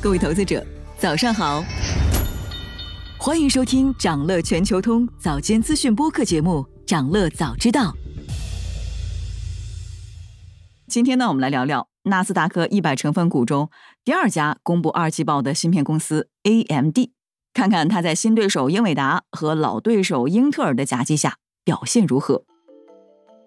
各位投资者，早上好！欢迎收听长乐全球通早间资讯播客节目《长乐早知道》。今天呢，我们来聊聊纳斯达克一百成分股中第二家公布二季报的芯片公司 AMD，看看它在新对手英伟达和老对手英特尔的夹击下表现如何。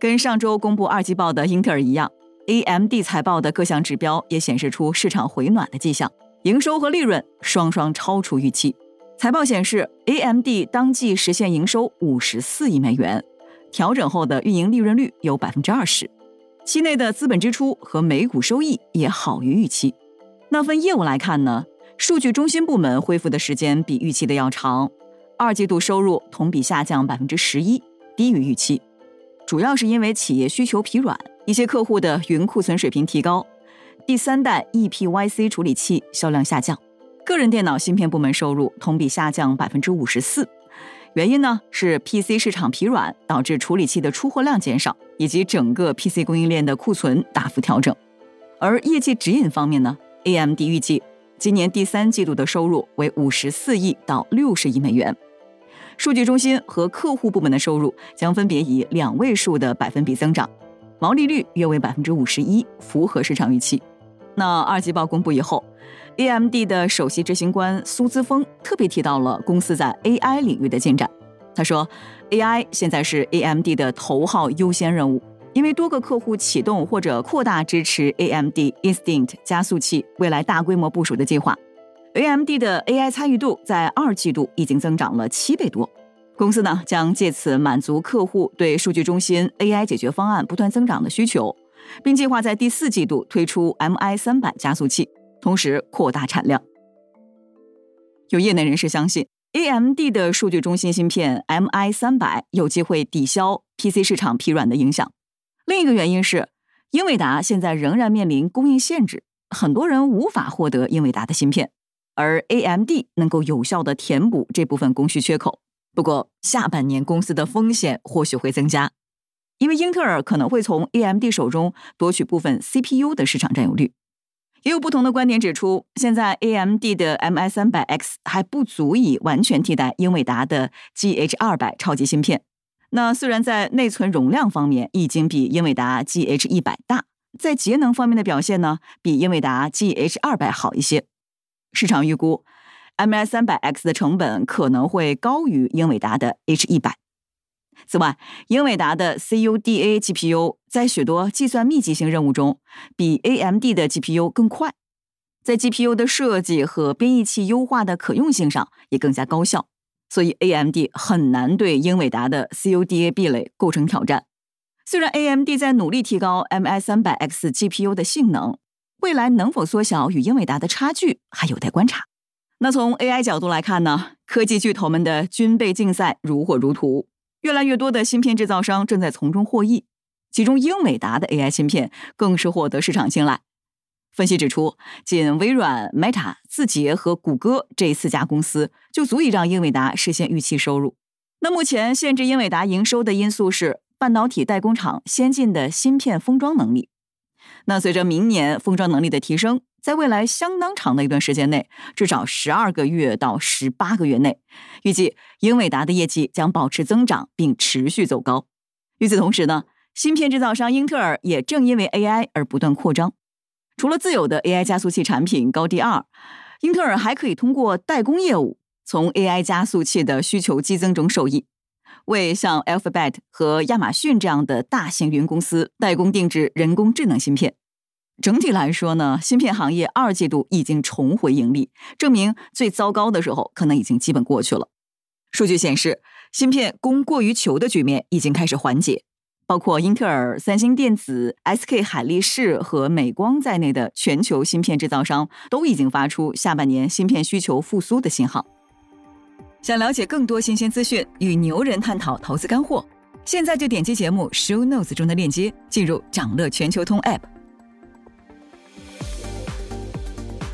跟上周公布二季报的英特尔一样。AMD 财报的各项指标也显示出市场回暖的迹象，营收和利润双双超出预期。财报显示，AMD 当季实现营收五十四亿美元，调整后的运营利润率有百分之二十，期内的资本支出和每股收益也好于预期。那份业务来看呢，数据中心部门恢复的时间比预期的要长，二季度收入同比下降百分之十一，低于预期，主要是因为企业需求疲软。一些客户的云库存水平提高，第三代 ePYC 处理器销量下降，个人电脑芯片部门收入同比下降百分之五十四。原因呢是 PC 市场疲软导致处理器的出货量减少，以及整个 PC 供应链的库存大幅调整。而业绩指引方面呢，AMD 预计今年第三季度的收入为五十四亿到六十亿美元，数据中心和客户部门的收入将分别以两位数的百分比增长。毛利率约为百分之五十一，符合市场预期。那二季报公布以后，AMD 的首席执行官苏姿峰特别提到了公司在 AI 领域的进展。他说，AI 现在是 AMD 的头号优先任务，因为多个客户启动或者扩大支持 AMD Instinct 加速器未来大规模部署的计划。AMD 的 AI 参与度在二季度已经增长了七倍多。公司呢将借此满足客户对数据中心 AI 解决方案不断增长的需求，并计划在第四季度推出 MI 三百加速器，同时扩大产量。有业内人士相信，AMD 的数据中心芯片 MI 三百有机会抵消 PC 市场疲软的影响。另一个原因是，英伟达现在仍然面临供应限制，很多人无法获得英伟达的芯片，而 AMD 能够有效的填补这部分供需缺口。不过，下半年公司的风险或许会增加，因为英特尔可能会从 AMD 手中夺取部分 CPU 的市场占有率。也有不同的观点指出，现在 AMD 的 MI 三百 X 还不足以完全替代英伟达的 GH 二百超级芯片。那虽然在内存容量方面已经比英伟达 GH 一百大，在节能方面的表现呢，比英伟达 GH 二百好一些。市场预估。MI 三百 X 的成本可能会高于英伟达的 H 一百。此外，英伟达的 CUDA GPU 在许多计算密集型任务中比 AMD 的 GPU 更快，在 GPU 的设计和编译器优化的可用性上也更加高效，所以 AMD 很难对英伟达的 CUDA 壁垒构成挑战。虽然 AMD 在努力提高 MI 三百 X GPU 的性能，未来能否缩小与英伟达的差距还有待观察。那从 AI 角度来看呢，科技巨头们的军备竞赛如火如荼，越来越多的芯片制造商正在从中获益，其中英伟达的 AI 芯片更是获得市场青睐。分析指出，仅微软、Meta、字节和谷歌这四家公司就足以让英伟达实现预期收入。那目前限制英伟达营收的因素是半导体代工厂先进的芯片封装能力。那随着明年封装能力的提升。在未来相当长的一段时间内，至少十二个月到十八个月内，预计英伟达的业绩将保持增长并持续走高。与此同时呢，芯片制造商英特尔也正因为 AI 而不断扩张。除了自有的 AI 加速器产品高第二，英特尔还可以通过代工业务从 AI 加速器的需求激增中受益，为像 Alphabet 和亚马逊这样的大型云公司代工定制人工智能芯片。整体来说呢，芯片行业二季度已经重回盈利，证明最糟糕的时候可能已经基本过去了。数据显示，芯片供过于求的局面已经开始缓解，包括英特尔、三星电子、SK 海力士和美光在内的全球芯片制造商都已经发出下半年芯片需求复苏的信号。想了解更多新鲜资讯，与牛人探讨投资干货，现在就点击节目 show notes 中的链接，进入掌乐全球通 app。